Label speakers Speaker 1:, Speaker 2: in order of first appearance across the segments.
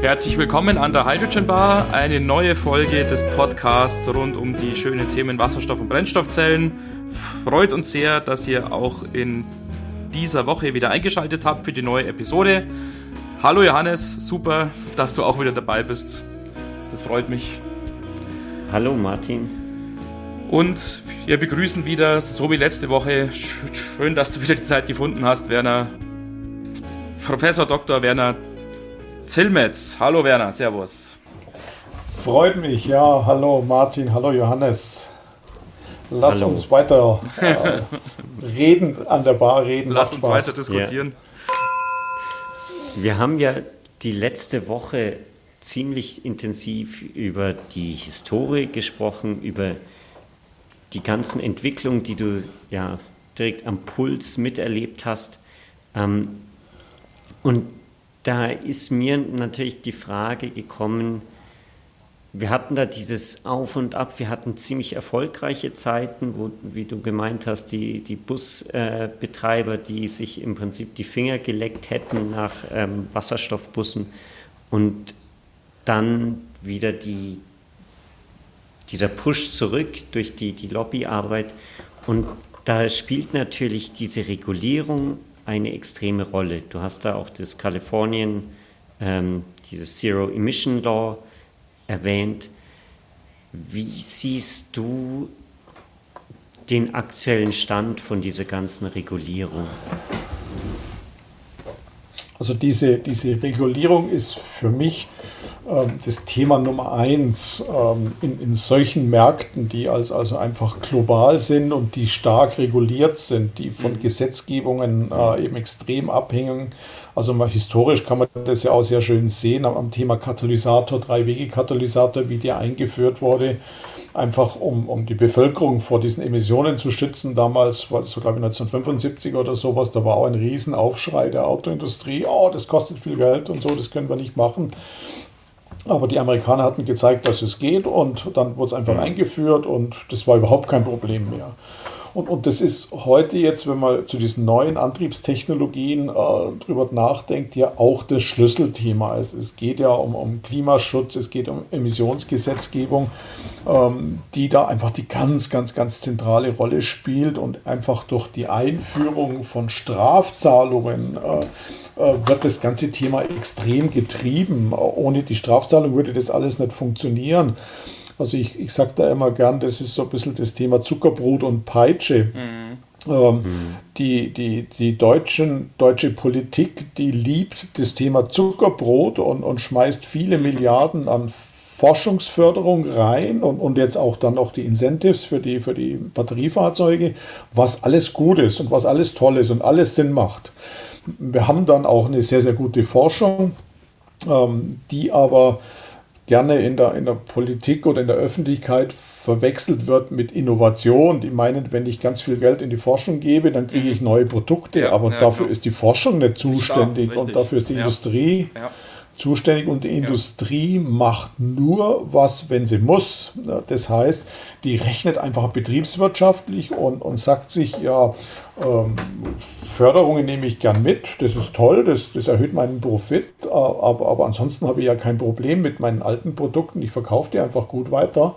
Speaker 1: Herzlich willkommen an der Hydrogen Bar, eine neue Folge des Podcasts rund um die schönen Themen Wasserstoff und Brennstoffzellen. Freut uns sehr, dass ihr auch in dieser Woche wieder eingeschaltet habt für die neue Episode. Hallo Johannes, super, dass du auch wieder dabei bist. Das freut mich.
Speaker 2: Hallo Martin.
Speaker 1: Und wir begrüßen wieder, so wie letzte Woche, schön, dass du wieder die Zeit gefunden hast, Werner. Professor Dr. Werner Zilmetz. Hallo Werner, Servus.
Speaker 3: Freut mich, ja. Hallo Martin, hallo Johannes. Lass hallo. uns weiter äh, reden, an der Bar reden.
Speaker 1: Lass uns weiter diskutieren.
Speaker 2: Ja. Wir haben ja die letzte Woche ziemlich intensiv über die Historie gesprochen, über die ganzen Entwicklungen, die du ja direkt am Puls miterlebt hast. Ähm, und da ist mir natürlich die Frage gekommen, wir hatten da dieses Auf und Ab, wir hatten ziemlich erfolgreiche Zeiten, wo, wie du gemeint hast, die, die Busbetreiber, äh, die sich im Prinzip die Finger geleckt hätten nach ähm, Wasserstoffbussen und dann wieder die, dieser Push zurück durch die, die Lobbyarbeit. Und da spielt natürlich diese Regulierung eine extreme Rolle. Du hast da auch das Kalifornien, ähm, dieses Zero Emission Law erwähnt. Wie siehst du den aktuellen Stand von dieser ganzen Regulierung?
Speaker 3: Also diese, diese Regulierung ist für mich das Thema Nummer eins ähm, in, in solchen Märkten, die als, also einfach global sind und die stark reguliert sind, die von mhm. Gesetzgebungen äh, eben extrem abhängen. Also mal historisch kann man das ja auch sehr schön sehen am, am Thema Katalysator, Drei-Wege-Katalysator, wie der eingeführt wurde einfach um, um die Bevölkerung vor diesen Emissionen zu schützen. Damals war das so, glaube ich, 1975 oder sowas, da war auch ein Riesenaufschrei der Autoindustrie, oh, das kostet viel Geld und so, das können wir nicht machen. Aber die Amerikaner hatten gezeigt, dass es geht und dann wurde es einfach mhm. eingeführt und das war überhaupt kein Problem mehr. Und, und das ist heute jetzt, wenn man zu diesen neuen Antriebstechnologien äh, drüber nachdenkt, ja auch das Schlüsselthema. Es, es geht ja um, um Klimaschutz, es geht um Emissionsgesetzgebung, ähm, die da einfach die ganz, ganz, ganz zentrale Rolle spielt und einfach durch die Einführung von Strafzahlungen äh, äh, wird das ganze Thema extrem getrieben. Ohne die Strafzahlung würde das alles nicht funktionieren. Also ich, ich sage da immer gern, das ist so ein bisschen das Thema Zuckerbrot und Peitsche. Mhm. Ähm, mhm. Die, die, die deutschen, deutsche Politik, die liebt das Thema Zuckerbrot und, und schmeißt viele Milliarden an Forschungsförderung rein und, und jetzt auch dann noch die Incentives für die, für die Batteriefahrzeuge, was alles gut ist und was alles toll ist und alles Sinn macht. Wir haben dann auch eine sehr, sehr gute Forschung, ähm, die aber gerne in der, in der Politik oder in der Öffentlichkeit verwechselt wird mit Innovation. Die meinen, wenn ich ganz viel Geld in die Forschung gebe, dann kriege ich mhm. neue Produkte, ja, aber ja, dafür genau. ist die Forschung nicht zuständig Klar, und dafür ist die ja. Industrie zuständig und die Industrie macht nur was, wenn sie muss. Das heißt, die rechnet einfach betriebswirtschaftlich und, und sagt sich, ja, ähm, Förderungen nehme ich gern mit, das ist toll, das, das erhöht meinen Profit, äh, aber, aber ansonsten habe ich ja kein Problem mit meinen alten Produkten, ich verkaufe die einfach gut weiter.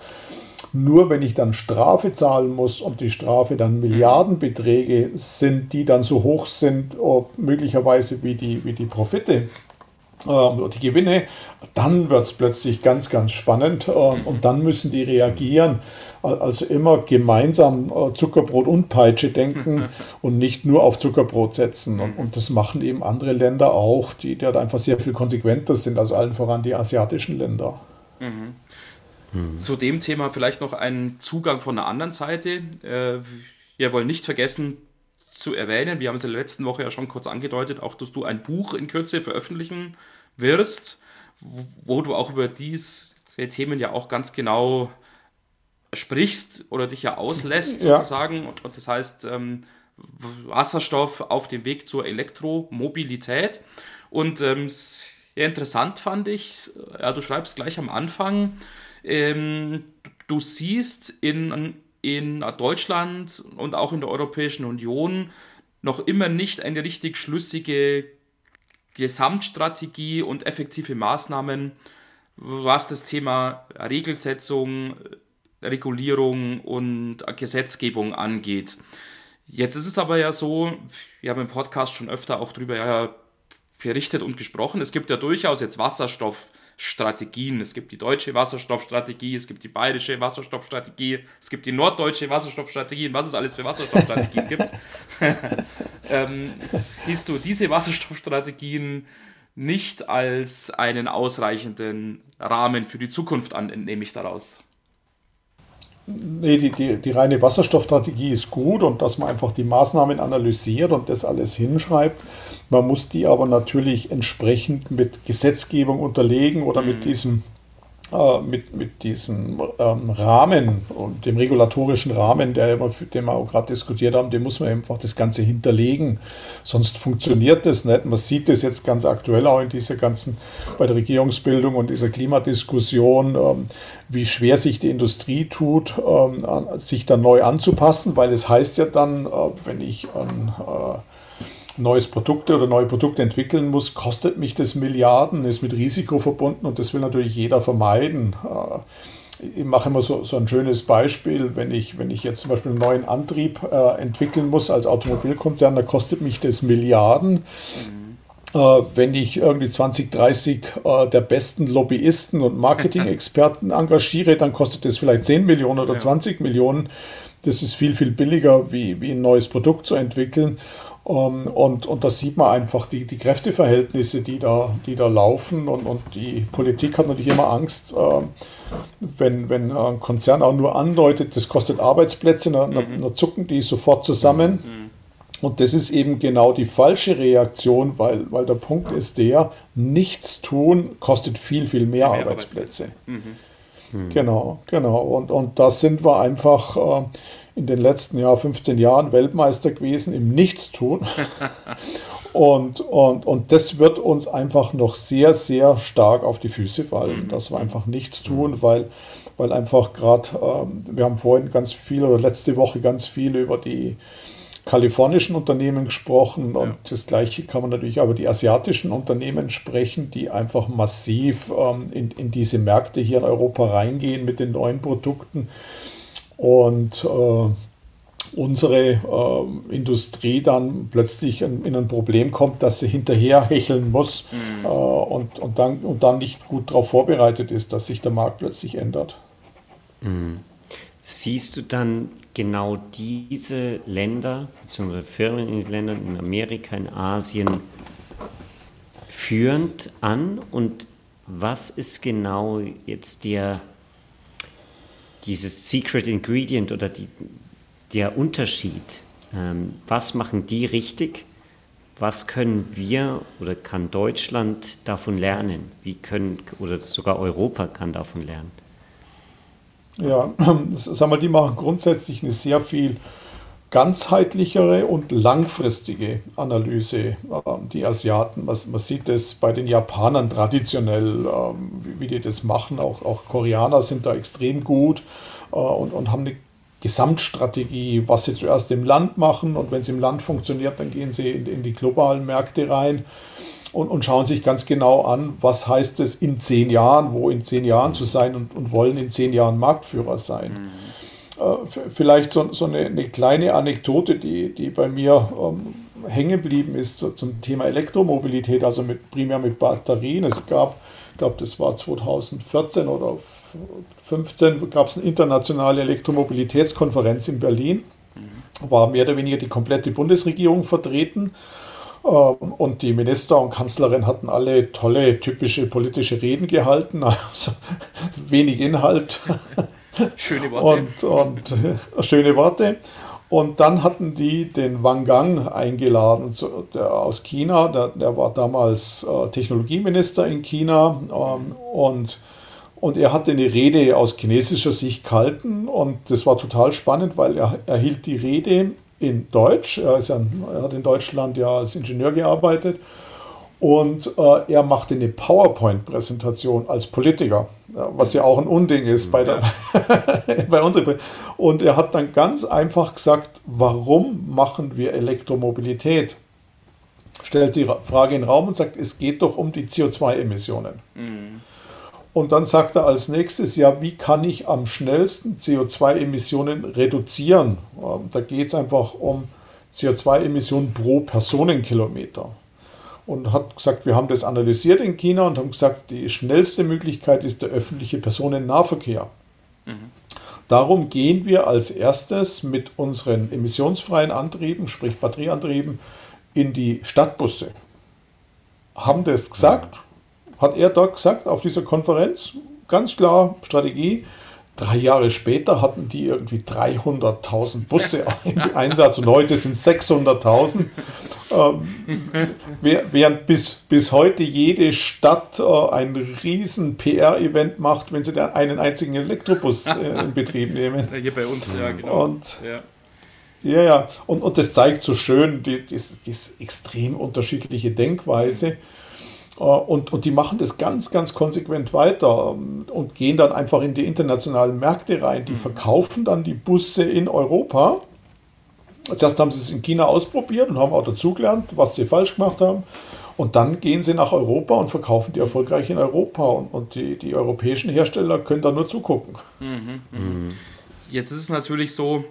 Speaker 3: Nur wenn ich dann Strafe zahlen muss und die Strafe dann Milliardenbeträge sind, die dann so hoch sind, möglicherweise wie die, wie die Profite, die Gewinne, dann wird es plötzlich ganz, ganz spannend ähm, und dann müssen die reagieren. Also immer gemeinsam äh, Zuckerbrot und Peitsche denken und nicht nur auf Zuckerbrot setzen. Und, und das machen eben andere Länder auch, die dort einfach sehr viel konsequenter sind, als allen voran die asiatischen Länder. Mhm.
Speaker 1: Mhm. Zu dem Thema vielleicht noch ein Zugang von der anderen Seite. Äh, wir wollen nicht vergessen, zu erwähnen. Wir haben es in der letzten Woche ja schon kurz angedeutet, auch dass du ein Buch in Kürze veröffentlichen wirst, wo du auch über diese Themen ja auch ganz genau sprichst oder dich ja auslässt ja. sozusagen. Und, und, das heißt ähm, Wasserstoff auf dem Weg zur Elektromobilität. Und ähm, sehr interessant fand ich, ja, du schreibst gleich am Anfang, ähm, du siehst in in Deutschland und auch in der Europäischen Union noch immer nicht eine richtig schlüssige Gesamtstrategie und effektive Maßnahmen, was das Thema Regelsetzung, Regulierung und Gesetzgebung angeht. Jetzt ist es aber ja so, wir haben im Podcast schon öfter auch darüber berichtet und gesprochen, es gibt ja durchaus jetzt Wasserstoffstrategien. Es gibt die deutsche Wasserstoffstrategie, es gibt die bayerische Wasserstoffstrategie, es gibt die norddeutsche Wasserstoffstrategie und was es alles für Wasserstoffstrategien gibt. ähm, siehst du diese Wasserstoffstrategien nicht als einen ausreichenden Rahmen für die Zukunft an, entnehme ich daraus?
Speaker 3: Nee, die, die, die reine Wasserstoffstrategie ist gut und dass man einfach die Maßnahmen analysiert und das alles hinschreibt. Man muss die aber natürlich entsprechend mit Gesetzgebung unterlegen oder mhm. mit diesem mit, mit diesem ähm, Rahmen und dem regulatorischen Rahmen, der immer, den wir auch gerade diskutiert haben, dem muss man einfach das Ganze hinterlegen. Sonst funktioniert das nicht. Man sieht das jetzt ganz aktuell auch in dieser ganzen, bei der Regierungsbildung und dieser Klimadiskussion, ähm, wie schwer sich die Industrie tut, ähm, sich dann neu anzupassen, weil es heißt ja dann, äh, wenn ich an äh, neues Produkt oder neue Produkte entwickeln muss, kostet mich das Milliarden, ist mit Risiko verbunden und das will natürlich jeder vermeiden. Äh, ich mache immer so, so ein schönes Beispiel, wenn ich, wenn ich jetzt zum Beispiel einen neuen Antrieb äh, entwickeln muss als Automobilkonzern, da kostet mich das Milliarden. Mhm. Äh, wenn ich irgendwie 20, 30 äh, der besten Lobbyisten und Marketing-Experten engagiere, dann kostet das vielleicht 10 Millionen oder ja. 20 Millionen. Das ist viel, viel billiger, wie, wie ein neues Produkt zu entwickeln. Ähm, und, und da sieht man einfach die, die Kräfteverhältnisse, die da, die da laufen. Und, und die Politik hat natürlich immer Angst, äh, wenn, wenn ein Konzern auch nur andeutet, das kostet Arbeitsplätze, dann, mhm. dann zucken die sofort zusammen. Mhm. Und das ist eben genau die falsche Reaktion, weil, weil der Punkt ist der, nichts tun kostet viel, viel mehr, mehr Arbeitsplätze. Arbeitsplätze. Mhm. Genau, genau. Und, und da sind wir einfach. Äh, in den letzten ja, 15 Jahren Weltmeister gewesen im Nichtstun. und, und, und das wird uns einfach noch sehr, sehr stark auf die Füße fallen, mhm. dass wir einfach nichts tun, weil, weil einfach gerade, ähm, wir haben vorhin ganz viel oder letzte Woche ganz viel über die kalifornischen Unternehmen gesprochen und ja. das gleiche kann man natürlich über die asiatischen Unternehmen sprechen, die einfach massiv ähm, in, in diese Märkte hier in Europa reingehen mit den neuen Produkten und äh, unsere äh, Industrie dann plötzlich in, in, ein Problem kommt, dass sie hinterher hecheln muss mhm. äh, und, und, dann, und dann nicht gut darauf vorbereitet ist, dass sich der Markt plötzlich ändert.
Speaker 2: Mhm. Siehst du dann genau diese Länder, beziehungsweise Firmen in den Ländern in Amerika, in Asien führend an und was ist genau jetzt der dieses Secret Ingredient oder die, der Unterschied. Ähm, was machen die richtig? Was können wir oder kann Deutschland davon lernen? Wie können oder sogar Europa kann davon lernen?
Speaker 3: Ja, sag mal, die machen grundsätzlich eine sehr viel ganzheitlichere und langfristige Analyse, ähm, die Asiaten. Man, sieht das bei den Japanern traditionell, ähm, wie, die das machen. Auch, auch Koreaner sind da extrem gut äh, und, und haben eine Gesamtstrategie, was sie zuerst im Land machen und wenn es im Land funktioniert, dann gehen sie in, in die globalen Märkte rein und, und, schauen sich ganz genau an, was heißt es in zehn Jahren, wo in zehn Jahren zu sein und, und wollen in zehn Jahren Marktführer sein. Mhm. Äh, vielleicht so, so eine, eine, kleine Anekdote, die, die bei mir ähm, hängen geblieben ist so, zum Thema Elektromobilität, also mit, primär mit Batterien. Es gab, ich glaube, das war 2014 oder 2015, gab es eine internationale Elektromobilitätskonferenz in Berlin. War mehr oder weniger die komplette Bundesregierung vertreten. Ähm, und die Minister und Kanzlerin hatten alle tolle, typische politische Reden gehalten, also wenig Inhalt.
Speaker 1: Schöne Worte.
Speaker 3: Und, und schöne Worte. Und dann hatten die den Wang Gang eingeladen zu, der, aus China. Der, der war damals äh, Technologieminister in China. Ähm, und, und er hatte eine Rede aus chinesischer Sicht gehalten. Und das war total spannend, weil er, er hielt die Rede in Deutsch. Er, ja, er hat in Deutschland ja als Ingenieur gearbeitet. Und äh, er machte eine PowerPoint-Präsentation als Politiker, was ja auch ein Unding ist bei, der, bei uns. Und er hat dann ganz einfach gesagt, warum machen wir Elektromobilität? stellt die Frage in den Raum und sagt, es geht doch um die CO2-Emissionen. Mhm. Und dann sagt er als nächstes, ja, wie kann ich am schnellsten CO2-Emissionen reduzieren? Ähm, da geht es einfach um CO2-Emissionen pro Personenkilometer. Und hat gesagt, wir haben das analysiert in China und haben gesagt, die schnellste Möglichkeit ist der öffentliche Personennahverkehr. Mhm. Darum gehen wir als erstes mit unseren emissionsfreien Antrieben, sprich Batterieantrieben, in die Stadtbusse. Haben das gesagt, hat er dort gesagt auf dieser Konferenz, ganz klar Strategie. Drei Jahre später hatten die irgendwie 300.000 Busse im Einsatz und heute sind 600.000. Ähm, während bis, bis heute jede Stadt äh, ein riesen PR-Event macht, wenn sie einen einzigen Elektrobus äh, in Betrieb nehmen.
Speaker 1: Hier bei uns, ja, genau.
Speaker 3: Und, ja. Ja, ja, und, und das zeigt so schön die, die, die extrem unterschiedliche Denkweise. Äh, und, und die machen das ganz, ganz konsequent weiter und gehen dann einfach in die internationalen Märkte rein. Die mhm. verkaufen dann die Busse in Europa. Zuerst haben sie es in China ausprobiert und haben auch dazugelernt, was sie falsch gemacht haben. Und dann gehen sie nach Europa und verkaufen die erfolgreich in Europa. Und, und die, die europäischen Hersteller können da nur zugucken. Mhm,
Speaker 1: mh. Mhm. Jetzt ist es natürlich so,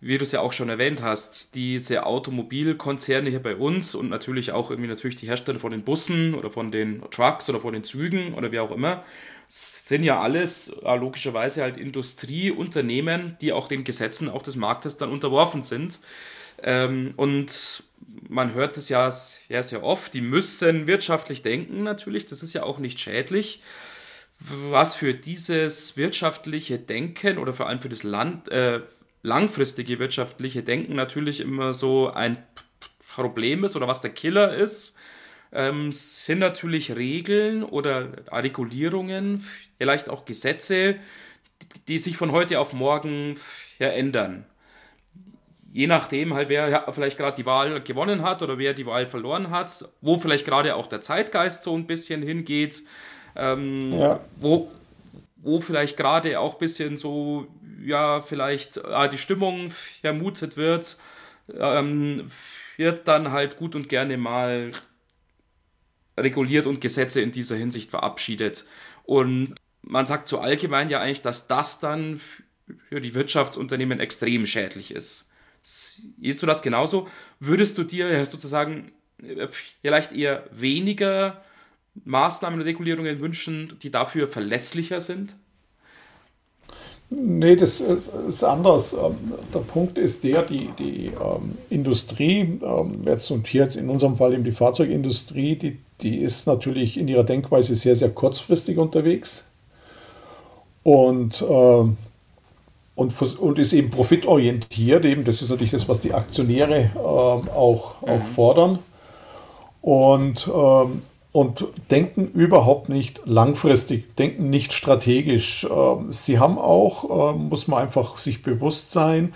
Speaker 1: wie du es ja auch schon erwähnt hast, diese Automobilkonzerne hier bei uns und natürlich auch irgendwie natürlich die Hersteller von den Bussen oder von den Trucks oder von den Zügen oder wie auch immer, sind ja alles äh, logischerweise halt Industrieunternehmen, die auch den Gesetzen auch des Marktes dann unterworfen sind. Ähm, und man hört es ja sehr, sehr oft, die müssen wirtschaftlich denken natürlich, das ist ja auch nicht schädlich was für dieses wirtschaftliche Denken oder vor allem für das Land, äh, langfristige wirtschaftliche Denken natürlich immer so ein Problem ist oder was der Killer ist, ähm, sind natürlich Regeln oder Regulierungen, vielleicht auch Gesetze, die sich von heute auf morgen ja, ändern. Je nachdem halt, wer ja, vielleicht gerade die Wahl gewonnen hat oder wer die Wahl verloren hat, wo vielleicht gerade auch der Zeitgeist so ein bisschen hingeht, ähm, ja. wo, wo vielleicht gerade auch ein bisschen so ja, vielleicht äh, die Stimmung vermutet wird, ähm, wird dann halt gut und gerne mal reguliert und Gesetze in dieser Hinsicht verabschiedet. Und man sagt so allgemein ja eigentlich, dass das dann für die Wirtschaftsunternehmen extrem schädlich ist. Siehst du das genauso? Würdest du dir sozusagen äh, vielleicht eher weniger Maßnahmen und Regulierungen wünschen, die dafür verlässlicher sind?
Speaker 3: Nee, das ist, anders. Ähm, der Punkt ist der, die, die ähm, Industrie, ähm, jetzt und hier jetzt in unserem Fall eben die Fahrzeugindustrie, die, die ist natürlich in ihrer Denkweise sehr, sehr kurzfristig unterwegs und, äh, und, und ist eben profitorientiert. Eben, das ist natürlich das, was die Aktionäre äh, auch, auch mhm. fordern. Und ähm, und denken überhaupt nicht langfristig, denken nicht strategisch. Ähm, sie haben auch, ähm, muss man einfach sich bewusst sein,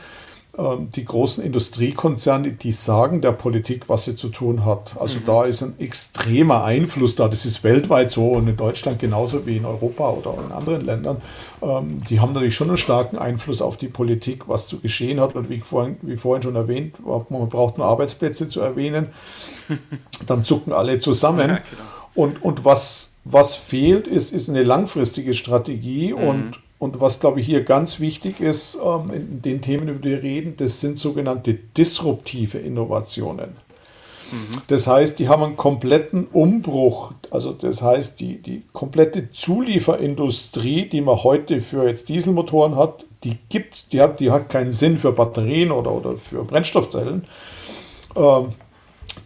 Speaker 3: die großen Industriekonzerne, die sagen der Politik, was sie zu tun hat. Also mhm. da ist ein extremer Einfluss da. Das ist weltweit so und in Deutschland genauso wie in Europa oder in anderen Ländern. Die haben natürlich schon einen starken Einfluss auf die Politik, was zu geschehen hat. Und wie vorhin, wie vorhin schon erwähnt, man braucht nur Arbeitsplätze zu erwähnen. Dann zucken alle zusammen. Ja. Und, und was, was fehlt, ist, ist eine langfristige Strategie. Mhm. Und, und was, glaube ich, hier ganz wichtig ist, ähm, in den Themen, über die wir reden, das sind sogenannte disruptive Innovationen. Mhm. Das heißt, die haben einen kompletten Umbruch. Also das heißt, die, die komplette Zulieferindustrie, die man heute für jetzt Dieselmotoren hat, die gibt, die hat, die hat keinen Sinn für Batterien oder, oder für Brennstoffzellen. Ähm,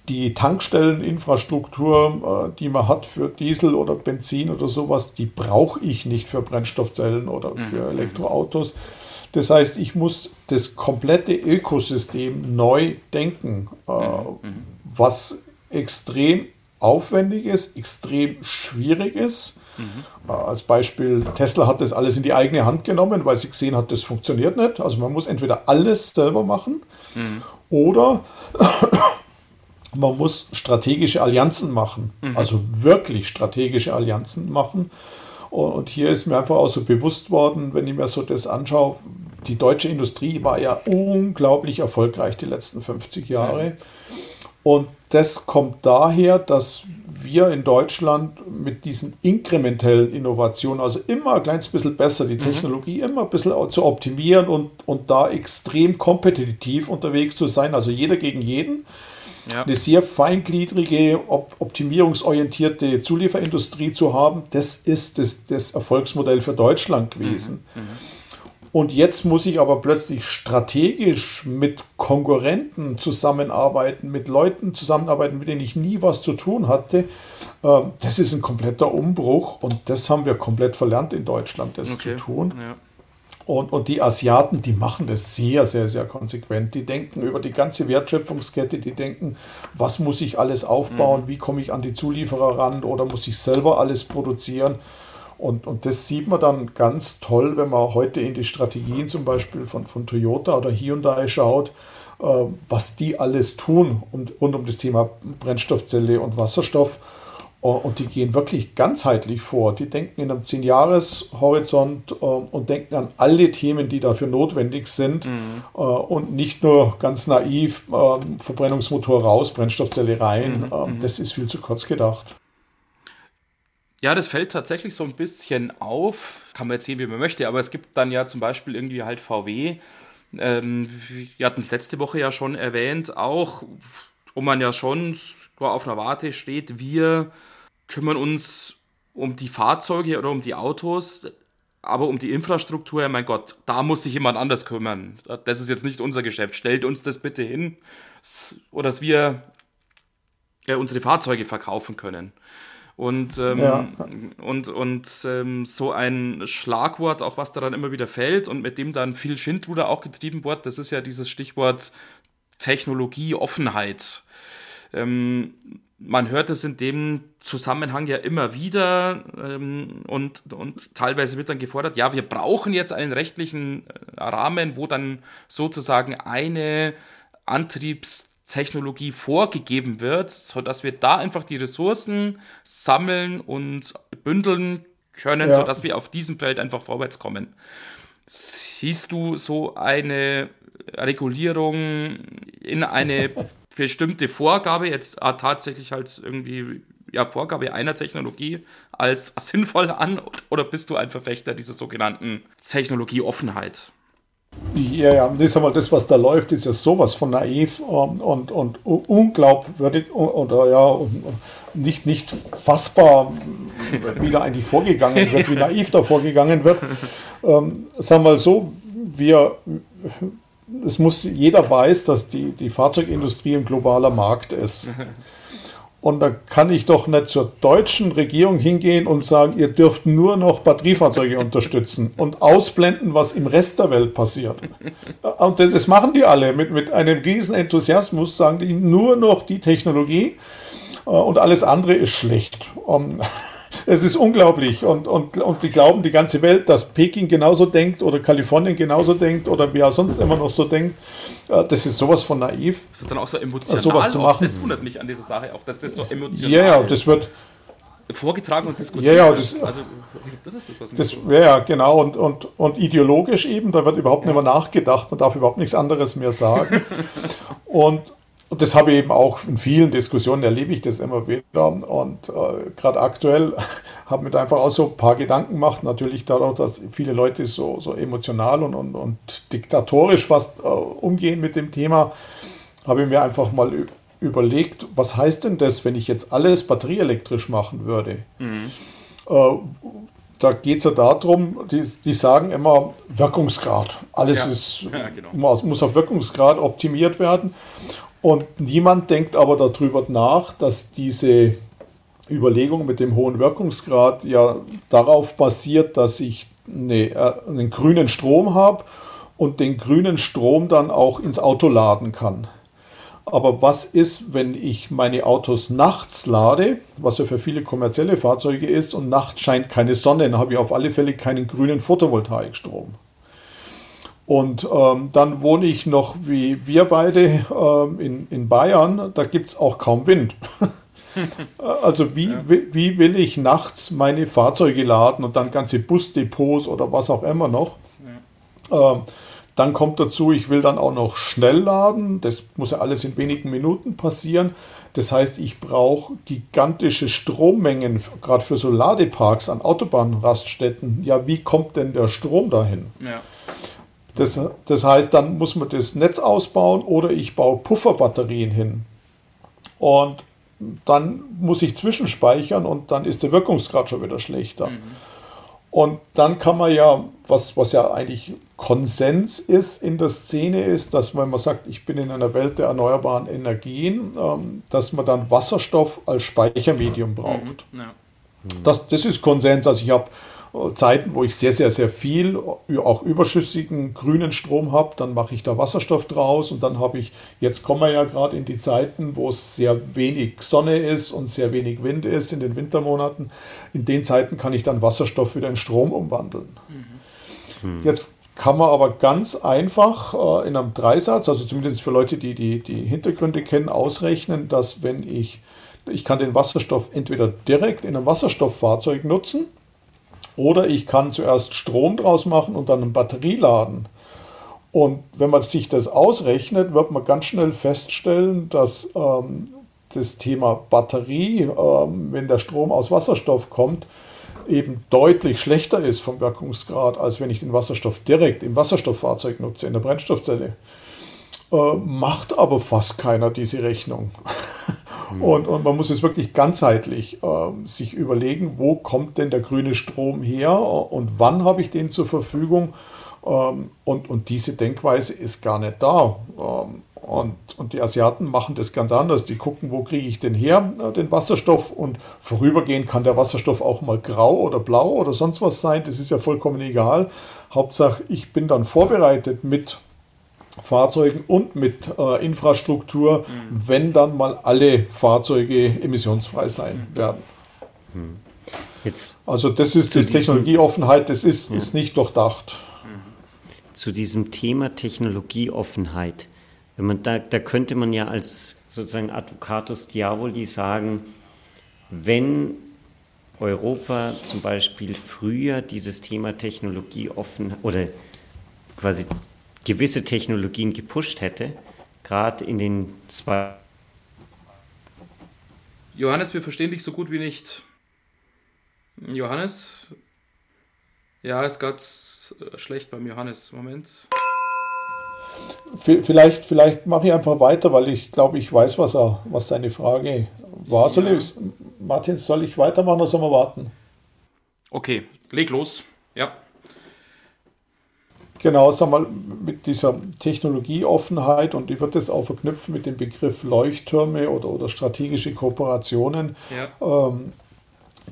Speaker 3: die Tankstelleninfrastruktur, äh, die man hat für Diesel oder Benzin oder sowas, die brauche ich nicht für Brennstoffzellen oder mhm. für Elektroautos. Das heißt, ich muss das komplette Ökosystem neu denken, äh, mhm. was extrem aufwendig ist, extrem schwierig ist. Mhm. Als Beispiel, Tesla hat das alles in die eigene Hand genommen, weil sie gesehen hat, das funktioniert nicht. Also man muss entweder alles selber machen mhm. oder man muss strategische Allianzen machen, mhm. also wirklich strategische Allianzen machen. Und hier ist mir einfach auch so bewusst worden, wenn ich mir so das anschaue, die deutsche Industrie war ja unglaublich erfolgreich die letzten 50 Jahre. Und das kommt daher, dass wir in Deutschland mit diesen inkrementellen Innovationen, also immer ein kleines bisschen besser, die mhm. Technologie mhm. immer ein bisschen zu optimieren und, und da extrem kompetitiv unterwegs zu sein, also jeder gegen jeden. Ja. Eine sehr feingliedrige, optimierungsorientierte Zulieferindustrie zu haben, das ist das, das Erfolgsmodell für Deutschland gewesen. Mhm. Mhm. Und jetzt muss ich aber plötzlich strategisch mit Konkurrenten zusammenarbeiten, mit Leuten zusammenarbeiten, mit denen ich nie was zu tun hatte. Ähm, das ist ein kompletter Umbruch und das haben wir komplett verlernt in Deutschland, das okay. zu tun. Ja. Und, und die Asiaten, die machen das sehr, sehr, sehr konsequent. Die denken über die ganze Wertschöpfungskette, die denken, was muss ich alles aufbauen, mhm. wie komme ich an die Zulieferer ran oder muss ich selber alles produzieren. Und, und das sieht man dann ganz toll, wenn man heute in die Strategien zum Beispiel von, von Toyota oder Hyundai schaut, äh, was die alles tun und, rund um das Thema Brennstoffzelle und Wasserstoff. Äh, und die gehen wirklich ganzheitlich vor. Die denken in einem 10-Jahres-Horizont äh, und denken an alle Themen, die dafür notwendig sind. Mhm. Äh, und nicht nur ganz naiv äh, Verbrennungsmotor raus, Brennstoffzelle rein. Mhm. Ähm, mhm. das ist viel zu kurz gedacht.
Speaker 1: Ja, das fällt tatsächlich so ein bisschen auf. Kann man jetzt sehen, wie man möchte, aber es gibt dann ja zum Beispiel irgendwie halt VW. Ähm, wir hatten es letzte Woche ja schon erwähnt, auch, wo man ja schon auf einer Warte steht, wir kümmern uns um die Fahrzeuge oder um die Autos, aber um die Infrastruktur, mein Gott, da muss sich jemand anders kümmern. Das ist jetzt nicht unser Geschäft. Stellt uns das bitte hin, oder dass wir unsere Fahrzeuge verkaufen können. Und, ähm, ja. und, und ähm, so ein Schlagwort, auch was daran immer wieder fällt und mit dem dann viel Schindluder auch getrieben wird, das ist ja dieses Stichwort Technologieoffenheit. Ähm, man hört es in dem Zusammenhang ja immer wieder ähm, und, und teilweise wird dann gefordert, ja, wir brauchen jetzt einen rechtlichen äh, Rahmen, wo dann sozusagen eine Antriebs Technologie vorgegeben wird, sodass wir da einfach die Ressourcen sammeln und bündeln können, ja. sodass wir auf diesem Feld einfach vorwärts kommen. Siehst du so eine Regulierung in eine bestimmte Vorgabe, jetzt ah, tatsächlich halt irgendwie ja, Vorgabe einer Technologie als sinnvoll an oder bist du ein Verfechter dieser sogenannten Technologieoffenheit?
Speaker 3: Ja, ja, das, ist einmal das, was da läuft, ist ja sowas von naiv und, und, und unglaubwürdig oder ja, nicht, nicht fassbar, wie da eigentlich vorgegangen wird, wie naiv da vorgegangen wird. Ähm, sagen wir mal so, wir, es muss, jeder weiß, dass die, die Fahrzeugindustrie ein globaler Markt ist. Und da kann ich doch nicht zur deutschen Regierung hingehen und sagen, ihr dürft nur noch Batteriefahrzeuge unterstützen und ausblenden, was im Rest der Welt passiert. Und das machen die alle mit, mit einem riesen Enthusiasmus, sagen die nur noch die Technologie äh, und alles andere ist schlecht. Es ist unglaublich und, und, und die glauben die ganze Welt, dass Peking genauso denkt oder Kalifornien genauso denkt oder wer sonst immer noch so denkt. Äh, das ist sowas von naiv.
Speaker 1: Das ist dann auch so emotional.
Speaker 3: Sowas zu machen.
Speaker 1: Das wundert mich an dieser Sache auch, dass das so emotional
Speaker 3: Ja, ja, das wird
Speaker 1: vorgetragen und diskutiert.
Speaker 3: Ja, ja, das, also, das ist das, was man das, so ja, ja, genau. Und, und, und ideologisch eben, da wird überhaupt ja. nicht mehr nachgedacht, man darf überhaupt nichts anderes mehr sagen. und, und das habe ich eben auch in vielen Diskussionen erlebe ich das immer wieder. Und äh, gerade aktuell habe ich mir da einfach auch so ein paar Gedanken gemacht. Natürlich dadurch, dass viele Leute so, so emotional und, und, und diktatorisch fast äh, umgehen mit dem Thema, habe ich mir einfach mal überlegt, was heißt denn das, wenn ich jetzt alles batterieelektrisch machen würde? Mhm. Äh, da geht es ja darum, die, die sagen immer Wirkungsgrad. Alles ja. ist, ja, genau. muss auf Wirkungsgrad optimiert werden. Und niemand denkt aber darüber nach, dass diese Überlegung mit dem hohen Wirkungsgrad ja darauf basiert, dass ich eine, äh, einen grünen Strom habe und den grünen Strom dann auch ins Auto laden kann. Aber was ist, wenn ich meine Autos nachts lade, was ja für viele kommerzielle Fahrzeuge ist, und nachts scheint keine Sonne, dann habe ich auf alle Fälle keinen grünen Photovoltaikstrom. Und ähm, dann wohne ich noch wie wir beide ähm, in, in Bayern, da gibt es auch kaum Wind. also wie, ja. wie, wie, will ich nachts meine Fahrzeuge laden und dann ganze Busdepots oder was auch immer noch. Ja. Ähm, Dann kommt dazu, ich will dann auch noch schnell laden. Das muss ja alles in wenigen Minuten passieren. Das heißt, ich brauche gigantische Strommengen, gerade für so Ladeparks an Autobahnraststätten. Ja, wie kommt denn der Strom dahin? Ja. Das, das heißt, dann muss man das Netz ausbauen oder ich baue Pufferbatterien hin. Und dann muss ich zwischenspeichern und dann ist der Wirkungsgrad schon wieder schlechter. Mhm. Und dann kann man ja, was, was ja eigentlich Konsens ist in der Szene, ist, dass wenn man sagt, ich bin in einer Welt der erneuerbaren Energien, ähm, dass man dann Wasserstoff als Speichermedium braucht. Mhm. Ja. Das, das ist Konsens. Also ich habe Zeiten, wo ich sehr, sehr, sehr viel, auch überschüssigen grünen Strom habe, dann mache ich da Wasserstoff draus und dann habe ich, jetzt kommen wir ja gerade in die Zeiten, wo es sehr wenig Sonne ist und sehr wenig Wind ist in den Wintermonaten. In den Zeiten kann ich dann Wasserstoff wieder in Strom umwandeln. Mhm. Jetzt kann man aber ganz einfach äh, in einem Dreisatz, also zumindest für Leute, die, die die Hintergründe kennen, ausrechnen, dass wenn ich, ich kann den Wasserstoff entweder direkt in einem Wasserstofffahrzeug nutzen, oder ich kann zuerst Strom draus machen und dann eine Batterie laden. Und wenn man sich das ausrechnet, wird man ganz schnell feststellen, dass ähm, das Thema Batterie, ähm, wenn der Strom aus Wasserstoff kommt, eben deutlich schlechter ist vom Wirkungsgrad, als wenn ich den Wasserstoff direkt im Wasserstofffahrzeug nutze, in der Brennstoffzelle. Äh, macht aber fast keiner diese Rechnung. Mhm. Und, und man muss es wirklich ganzheitlich äh, sich überlegen, wo kommt denn der grüne Strom her und wann habe ich den zur Verfügung. Ähm, und, und diese Denkweise ist gar nicht da. Ähm, und, und die Asiaten machen das ganz anders. Die gucken, wo kriege ich denn her, äh, den Wasserstoff. Und vorübergehend kann der Wasserstoff auch mal grau oder blau oder sonst was sein. Das ist ja vollkommen egal. Hauptsache, ich bin dann vorbereitet mit Fahrzeugen und mit äh, Infrastruktur, mhm. wenn dann mal alle Fahrzeuge emissionsfrei sein werden. Mhm. Jetzt also das ist die Technologieoffenheit, das ist, ja. ist nicht durchdacht.
Speaker 2: Zu diesem Thema Technologieoffenheit, wenn man da, da könnte man ja als sozusagen Advocatus Diaboli sagen, wenn Europa zum Beispiel früher dieses Thema Technologieoffen oder quasi gewisse Technologien gepusht hätte, gerade in den zwei.
Speaker 1: Johannes, wir verstehen dich so gut wie nicht. Johannes? Ja, ist gerade schlecht beim Johannes. Moment.
Speaker 3: Vielleicht, vielleicht mache ich einfach weiter, weil ich glaube, ich weiß, was, er, was seine Frage war. Soll ja. ich, Martin, soll ich weitermachen oder soll man warten?
Speaker 1: Okay, leg los. Ja.
Speaker 3: Genau, sag mal, mit dieser Technologieoffenheit und ich würde das auch verknüpfen mit dem Begriff Leuchttürme oder, oder strategische Kooperationen. Ja. Ähm,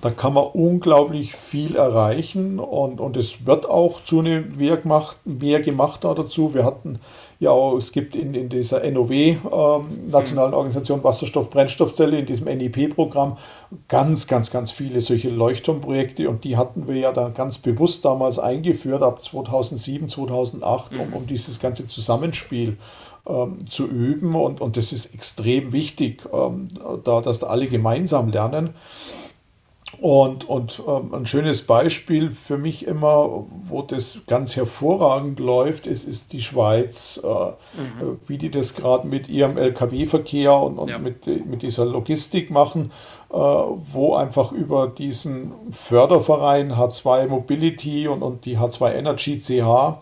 Speaker 3: da kann man unglaublich viel erreichen und, und es wird auch zunehmend mehr gemacht, mehr gemacht dazu. Wir hatten ja auch, es gibt in, in dieser NOW, ähm, Nationalen. Organisation Wasserstoff Brennstoffzelle, in diesem NIP-Programm ganz, ganz, ganz viele solche Leuchtturmprojekte und die hatten wir ja dann ganz bewusst damals eingeführt, ab 2007, 2008, um, mhm. um dieses ganze Zusammenspiel ähm, zu üben und, und das ist extrem wichtig, ähm, da, dass da alle gemeinsam lernen. Und, und ähm, ein schönes Beispiel für mich immer, wo das ganz hervorragend läuft, ist, ist die Schweiz, äh, mhm. Äh, wie die das gerade mit ihrem Lkw-Verkehr und, und ja. mit, mit dieser Logistik machen, äh, wo einfach über diesen Förderverein H2 Mobility und, und die H2 Energy CH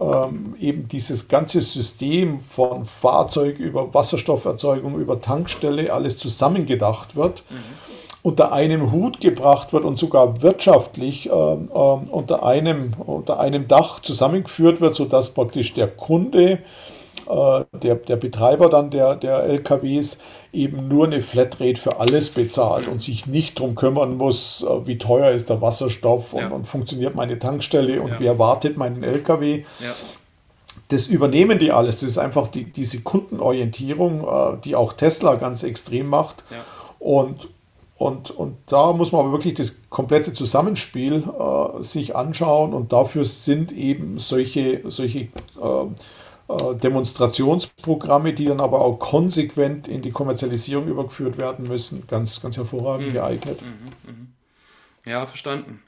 Speaker 3: ähm, eben dieses ganze System von Fahrzeug über Wasserstofferzeugung, über Tankstelle, alles zusammengedacht wird. Mhm unter einem Hut gebracht wird und sogar wirtschaftlich äh, äh, unter, einem, unter einem Dach zusammengeführt wird, sodass praktisch der Kunde, äh, der, der Betreiber dann der, der LKWs eben nur eine Flatrate für alles bezahlt und sich nicht darum kümmern muss, äh, wie teuer ist der Wasserstoff und, ja. und funktioniert meine Tankstelle und ja. wer wartet meinen LKW. Ja. Das übernehmen die alles. Das ist einfach die, diese Kundenorientierung, äh, die auch Tesla ganz extrem macht. Und und, und da muss man aber wirklich das komplette Zusammenspiel äh, sich anschauen und dafür sind eben solche, solche äh, äh, Demonstrationsprogramme, die dann aber auch konsequent in die Kommerzialisierung übergeführt werden müssen, ganz, ganz hervorragend mhm. geeignet. Mhm,
Speaker 1: mhm. Ja, verstanden.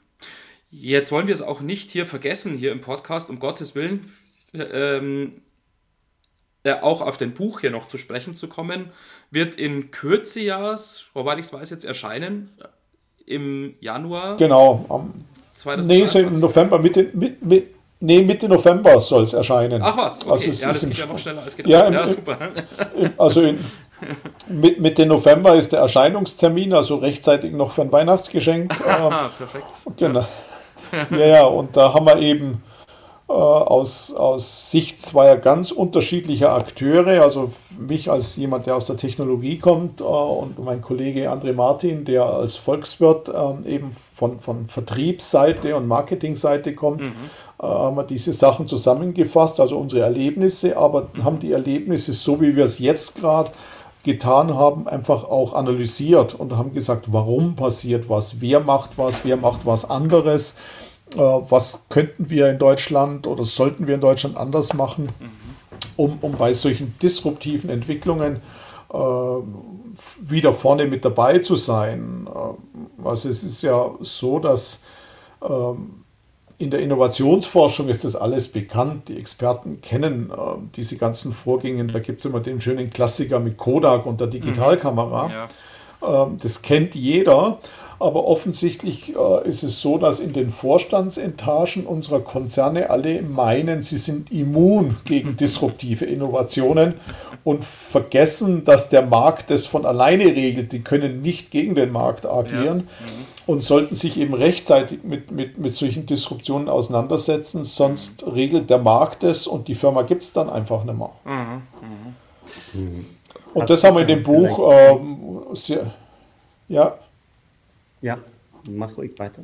Speaker 1: Jetzt wollen wir es auch nicht hier vergessen, hier im Podcast, um Gottes Willen. ähm, äh, auch auf den Buch hier noch zu sprechen zu kommen, wird in Kürze ja, soweit ich es weiß, jetzt erscheinen. Im Januar.
Speaker 3: Genau, am 2022. Nee, im November, Mitte, mit, mit, nee, Mitte November soll es erscheinen.
Speaker 1: Ach was, okay.
Speaker 3: also es
Speaker 1: ja,
Speaker 3: das
Speaker 1: geht ja noch schneller als
Speaker 3: gedacht. Ja, im, ja super. Im, also in, mit, Mitte November ist der Erscheinungstermin, also rechtzeitig noch für ein Weihnachtsgeschenk.
Speaker 1: Ah, perfekt.
Speaker 3: Genau. Ja, ja, und da haben wir eben äh, aus, aus Sicht zweier ganz unterschiedlicher Akteure, also mich als jemand, der aus der Technologie kommt äh, und mein Kollege André Martin, der als Volkswirt äh, eben von, von Vertriebsseite und Marketingseite kommt, mhm. Äh, haben wir diese Sachen zusammengefasst, also unsere Erlebnisse, aber mhm. haben die Erlebnisse, so wie wir es jetzt gerade getan haben, einfach auch analysiert und haben gesagt, warum passiert was, wer macht was, wer macht was anderes äh, was könnten wir in Deutschland oder sollten wir in Deutschland anders machen, um, um bei solchen disruptiven Entwicklungen äh, wieder vorne mit dabei zu sein. Äh, also es ist ja so, dass ähm, in der Innovationsforschung ist das alles bekannt. Die Experten kennen äh, diese ganzen Vorgänge. Da gibt es immer den schönen Klassiker mit Kodak und der Digitalkamera. Mhm. Ja. Ähm, das kennt jeder. Aber offensichtlich äh, ist es so, dass in den Vorstandsetagen unserer Konzerne alle meinen, sie sind immun gegen disruptive Innovationen und vergessen, dass der Markt das von alleine regelt. Die können nicht gegen den Markt agieren ja. mhm. und sollten sich eben rechtzeitig mit, mit, mit solchen Disruptionen auseinandersetzen, sonst regelt der Markt es und die Firma gibt es dann einfach nicht mehr. Mhm. Mhm. Und das haben wir in dem Buch ähm, sehr, ja.
Speaker 2: Ja, mach ruhig weiter.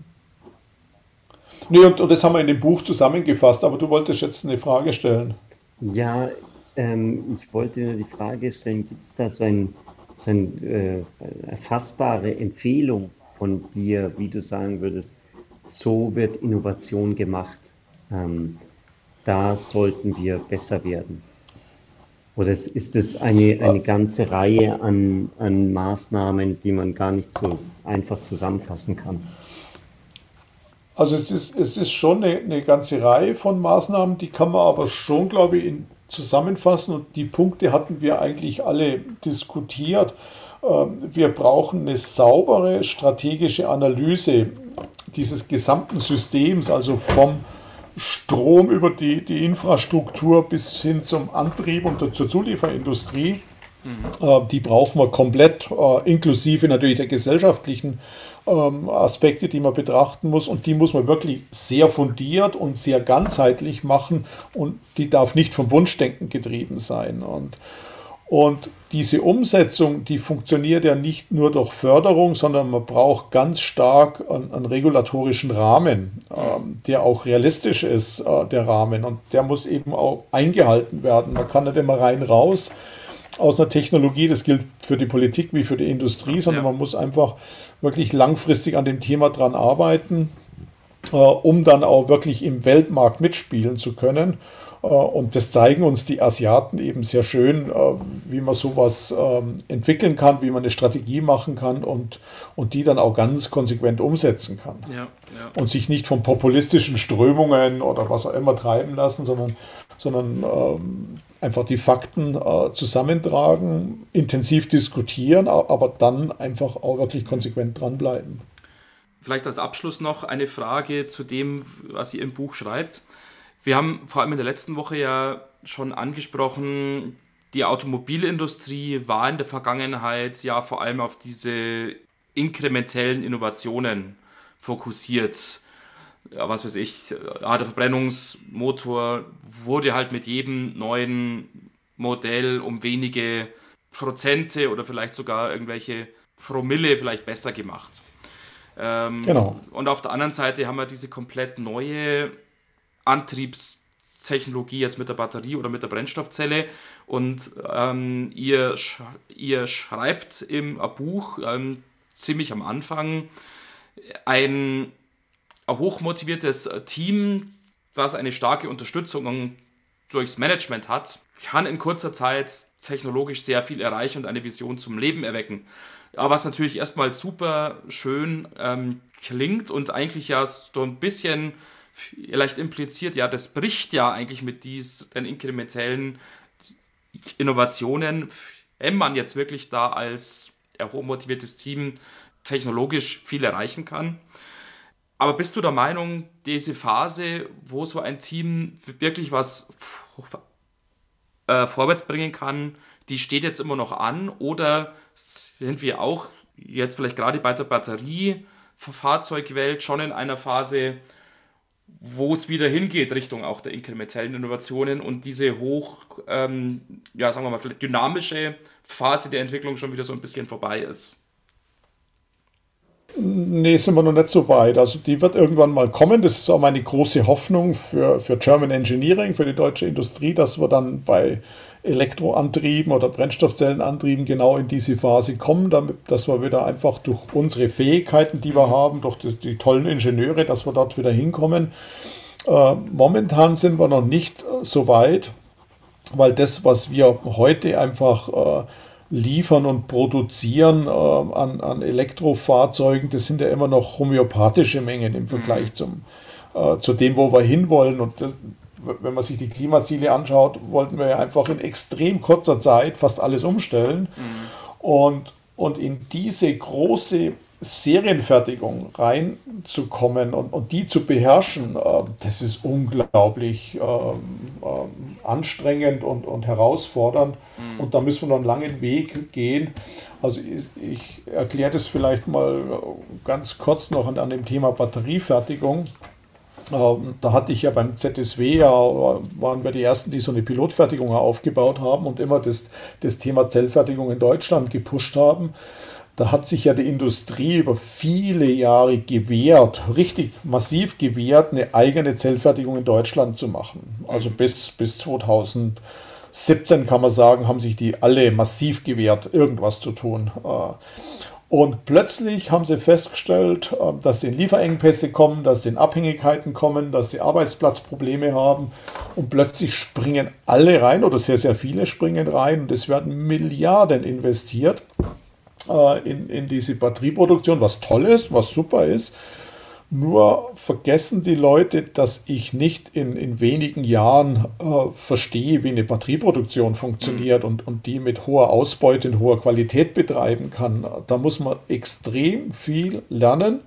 Speaker 3: Nee, und, und das haben wir in dem Buch zusammengefasst, aber du wolltest jetzt eine Frage stellen.
Speaker 2: Ja, ähm, ich wollte nur die Frage stellen, gibt es da so, ein, so eine äh, erfassbare Empfehlung von dir, wie du sagen würdest, so wird Innovation gemacht, ähm, da sollten wir besser werden? Oder ist es eine, eine ganze Reihe an, an Maßnahmen, die man gar nicht so einfach zusammenfassen kann?
Speaker 3: Also es ist, es ist schon eine, eine ganze Reihe von Maßnahmen, die kann man aber schon, glaube ich, in, zusammenfassen. Und die Punkte hatten wir eigentlich alle diskutiert. Ähm, wir brauchen eine saubere strategische Analyse dieses gesamten Systems, also vom Strom über die, die Infrastruktur bis hin zum Antrieb und zur Zulieferindustrie. Mhm. Äh, die brauchen wir komplett, äh, inklusive natürlich der gesellschaftlichen ähm, Aspekte, die man betrachten muss. Und die muss man wirklich sehr fundiert und sehr ganzheitlich machen. Und die darf nicht vom Wunschdenken getrieben sein. Und und diese Umsetzung, die funktioniert ja nicht nur durch Förderung, sondern man braucht ganz stark einen, einen regulatorischen Rahmen, ähm, der auch realistisch ist, äh, der Rahmen. Und der muss eben auch eingehalten werden. Man kann nicht immer rein raus aus einer Technologie, das gilt für die Politik wie für die Industrie, sondern man muss einfach wirklich langfristig an dem Thema dran arbeiten, äh, um dann auch wirklich im Weltmarkt mitspielen zu können. Äh, und das zeigen uns die Asiaten eben sehr schön, äh, wie man sowas ähm, entwickeln kann, wie man eine Strategie machen kann und, und die dann auch ganz konsequent umsetzen kann. Ja, ja. Und sich nicht von populistischen Strömungen oder was auch immer treiben lassen, sondern, sondern ähm, einfach die Fakten äh, zusammentragen, intensiv diskutieren, aber dann einfach auch wirklich konsequent dranbleiben.
Speaker 1: Vielleicht als Abschluss noch eine Frage zu dem, was ihr im Buch schreibt. Wir haben vor allem in der letzten Woche ja schon angesprochen, die Automobilindustrie war in der Vergangenheit ja vor allem auf diese inkrementellen Innovationen fokussiert. Ja, was weiß ich, der Verbrennungsmotor wurde halt mit jedem neuen Modell um wenige Prozente oder vielleicht sogar irgendwelche Promille vielleicht besser gemacht. Ähm, genau. Und auf der anderen Seite haben wir diese komplett neue Antriebstechnologie jetzt mit der Batterie oder mit der Brennstoffzelle. Und ähm, ihr, sch ihr schreibt im Buch ähm, ziemlich am Anfang ein, hochmotiviertes Team, das eine starke Unterstützung durchs Management hat, kann in kurzer Zeit technologisch sehr viel erreichen und eine Vision zum Leben erwecken. Ja, was natürlich erstmal super schön ähm, klingt und eigentlich ja so ein bisschen vielleicht impliziert, ja, das bricht ja eigentlich mit diesen inkrementellen Innovationen, wenn man jetzt wirklich da als hochmotiviertes Team technologisch viel erreichen kann. Aber bist du der Meinung, diese Phase, wo so ein Team wirklich was äh, vorwärts bringen kann, die steht jetzt immer noch an? Oder sind wir auch jetzt vielleicht gerade bei der Batteriefahrzeugwelt schon in einer Phase, wo es wieder hingeht Richtung auch der inkrementellen Innovationen und diese hoch, ähm, ja, sagen wir mal, vielleicht dynamische Phase der Entwicklung schon wieder so ein bisschen vorbei ist?
Speaker 3: Nee, sind wir noch nicht so weit. Also die wird irgendwann mal kommen. Das ist auch meine große Hoffnung für, für German Engineering, für die deutsche Industrie, dass wir dann bei Elektroantrieben oder Brennstoffzellenantrieben genau in diese Phase kommen, damit, dass wir wieder einfach durch unsere Fähigkeiten, die wir haben, durch die, die tollen Ingenieure, dass wir dort wieder hinkommen. Äh, momentan sind wir noch nicht so weit, weil das, was wir heute einfach äh, liefern und produzieren äh, an, an Elektrofahrzeugen, das sind ja immer noch homöopathische Mengen im Vergleich mhm. zum, äh, zu dem, wo wir hinwollen. Und das, wenn man sich die Klimaziele anschaut, wollten wir ja einfach in extrem kurzer Zeit fast alles umstellen. Mhm. Und, und in diese große Serienfertigung reinzukommen und, und die zu beherrschen, äh, das ist unglaublich äh, äh, anstrengend und, und herausfordernd. Mhm. Und da müssen wir noch einen langen Weg gehen. Also ich, ich erkläre das vielleicht mal ganz kurz noch an, an dem Thema Batteriefertigung. Ähm, da hatte ich ja beim ZSW, ja, waren wir die Ersten, die so eine Pilotfertigung aufgebaut haben und immer das, das Thema Zellfertigung in Deutschland gepusht haben da hat sich ja die Industrie über viele Jahre gewehrt, richtig massiv gewehrt, eine eigene Zellfertigung in Deutschland zu machen. Also mhm. bis, bis 2017 kann man sagen, haben sich die alle massiv gewehrt, irgendwas zu tun. Und plötzlich haben sie festgestellt, äh, dass sie in Lieferengpässe kommen, dass sie in Abhängigkeiten kommen, dass sie Arbeitsplatzprobleme haben. Und plötzlich springen alle rein oder sehr, sehr viele springen rein und es werden Milliarden investiert äh, in, in diese Batterieproduktion, was toll ist, was super ist. Nur vergessen die Leute, dass ich nicht in, in wenigen Jahren äh, verstehe, wie eine Batterieproduktion funktioniert und, und die mit hoher Ausbeute und hoher Qualität betreiben kann. Da muss man extrem viel lernen.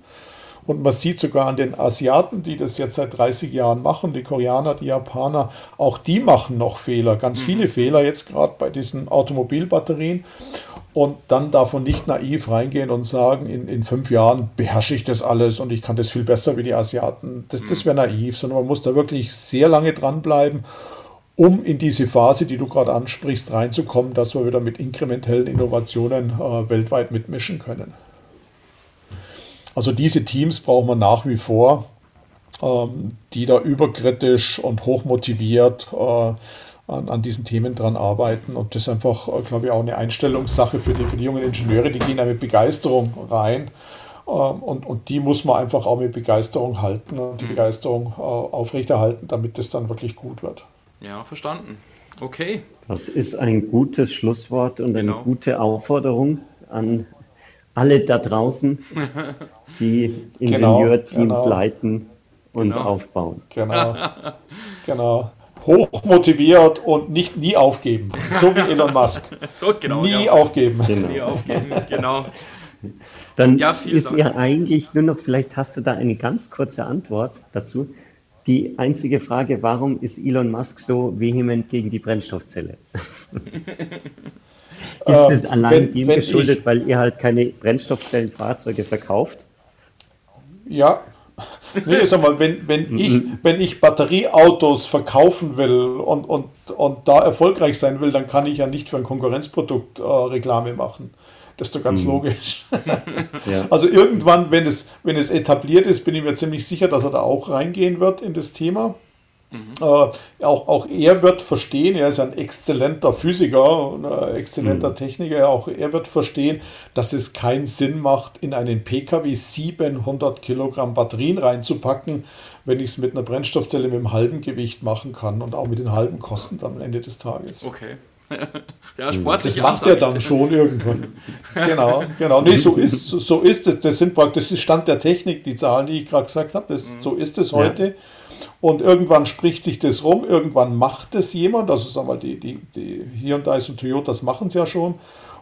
Speaker 3: Und man sieht sogar an den Asiaten, die das jetzt seit 30 Jahren machen, die Koreaner, die Japaner, auch die machen noch Fehler, ganz mhm. viele Fehler jetzt gerade bei diesen Automobilbatterien. Und dann davon nicht naiv reingehen und sagen, in, in fünf Jahren beherrsche ich das alles und ich kann das viel besser wie die Asiaten. Das, das wäre naiv, sondern man muss da wirklich sehr lange dranbleiben, um in diese Phase, die du gerade ansprichst, reinzukommen, dass wir wieder mit inkrementellen Innovationen äh, weltweit mitmischen können. Also diese Teams brauchen wir nach wie vor, ähm, die da überkritisch und hochmotiviert äh, an, an diesen Themen dran arbeiten. Und das ist einfach, äh, glaube ich, auch eine Einstellungssache für die, für die jungen Ingenieure. Die gehen da mit Begeisterung rein. Ähm, und, und die muss man einfach auch mit Begeisterung halten und die mhm. Begeisterung äh, aufrechterhalten, damit das dann wirklich gut wird.
Speaker 1: Ja, verstanden. Okay.
Speaker 2: Das ist ein gutes Schlusswort und eine genau. gute Aufforderung an alle da draußen, die genau, Ingenieurteams genau, genau. leiten und genau. aufbauen.
Speaker 3: Genau. genau hochmotiviert und nicht nie aufgeben. So wie Elon Musk.
Speaker 1: so, genau,
Speaker 3: nie ja. aufgeben.
Speaker 1: Genau. Nie aufgeben, genau.
Speaker 2: Dann ja, ist Dank. ja eigentlich nur noch, vielleicht hast du da eine ganz kurze Antwort dazu. Die einzige Frage, warum ist Elon Musk so vehement gegen die Brennstoffzelle? ist es äh, allein dem geschuldet, ich, weil ihr halt keine Brennstoffzellenfahrzeuge verkauft?
Speaker 3: Ja, Nee, sag mal, wenn, wenn, ich, wenn ich Batterieautos verkaufen will und, und, und da erfolgreich sein will, dann kann ich ja nicht für ein Konkurrenzprodukt äh, Reklame machen. Das ist doch ganz mhm. logisch. ja. Also irgendwann, wenn es, wenn es etabliert ist, bin ich mir ziemlich sicher, dass er da auch reingehen wird in das Thema. Mhm. Äh, auch, auch er wird verstehen, er ist ein exzellenter Physiker, ein exzellenter mhm. Techniker, auch er wird verstehen, dass es keinen Sinn macht, in einen Pkw 700 Kilogramm Batterien reinzupacken, wenn ich es mit einer Brennstoffzelle mit einem halben Gewicht machen kann und auch mit den halben Kosten am Ende des Tages.
Speaker 1: Okay,
Speaker 3: ja, sportlich. Das macht er dann schon irgendwann. genau, genau. Nee, so ist, so ist es. Das sind praktisch, das ist Stand der Technik, die Zahlen, die ich gerade gesagt habe. Das, mhm. So ist es heute. Ja. Und irgendwann spricht sich das rum, irgendwann macht es jemand. Also sagen wir, die, die, die Hyundai und Toyotas machen es ja schon.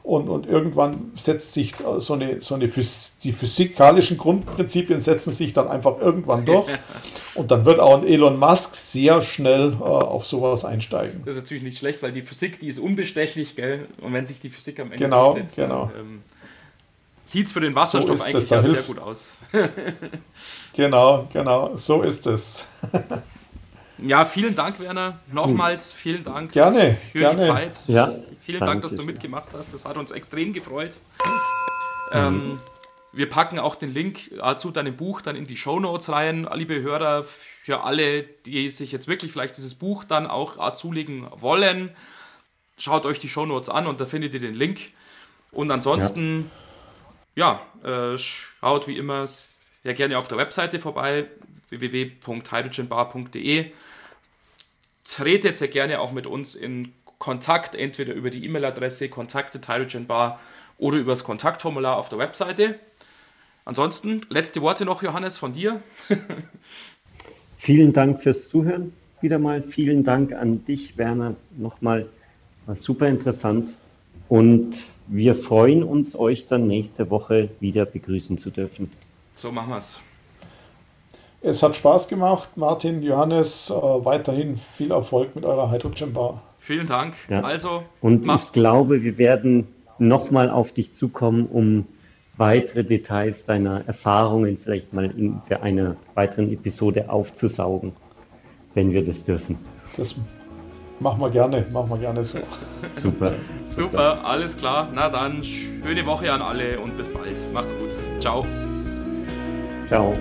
Speaker 3: Und, und irgendwann setzt sich so eine, so eine Phys die physikalischen Grundprinzipien setzen sich dann einfach irgendwann durch. und dann wird auch ein Elon Musk sehr schnell äh, auf sowas einsteigen.
Speaker 1: Das ist natürlich nicht schlecht, weil die Physik, die ist unbestechlich, gell? Und wenn sich die Physik am Ende
Speaker 3: genau, durchsetzt, genau.
Speaker 1: ähm, sieht es für den Wasserstoff so eigentlich ja sehr gut aus.
Speaker 3: genau, genau, so ist es.
Speaker 1: Ja, vielen Dank, Werner. Nochmals vielen Dank
Speaker 3: gerne,
Speaker 1: für
Speaker 3: gerne.
Speaker 1: die Zeit.
Speaker 2: Ja,
Speaker 1: vielen Dank, dass du mitgemacht hast. Das hat uns extrem gefreut. Mhm. Ähm, wir packen auch den Link äh, zu deinem Buch dann in die Show Notes rein. Liebe Hörer, für alle, die sich jetzt wirklich vielleicht dieses Buch dann auch äh, zulegen wollen, schaut euch die Show Notes an und da findet ihr den Link. Und ansonsten, ja, ja äh, schaut wie immer sehr gerne auf der Webseite vorbei www.hydrogenbar.de. Tretet sehr gerne auch mit uns in Kontakt, entweder über die E-Mail-Adresse kontakte.hydrogenbar oder über das Kontaktformular auf der Webseite. Ansonsten, letzte Worte noch, Johannes, von dir.
Speaker 2: Vielen Dank fürs Zuhören. Wieder mal vielen Dank an dich, Werner. Nochmal war super interessant. Und wir freuen uns, euch dann nächste Woche wieder begrüßen zu dürfen.
Speaker 1: So machen wir es.
Speaker 3: Es hat Spaß gemacht, Martin, Johannes. Äh, weiterhin viel Erfolg mit eurer Hydrogen Bar.
Speaker 1: Vielen Dank.
Speaker 2: Ja. Also, und macht's. ich glaube, wir werden nochmal auf dich zukommen, um weitere Details deiner Erfahrungen vielleicht mal in einer weiteren Episode aufzusaugen, wenn wir das dürfen.
Speaker 3: Das machen wir gerne, machen wir gerne so.
Speaker 1: super, super. Super, alles klar. Na dann, schöne Woche an alle und bis bald. Macht's gut. Ciao.
Speaker 2: Ciao.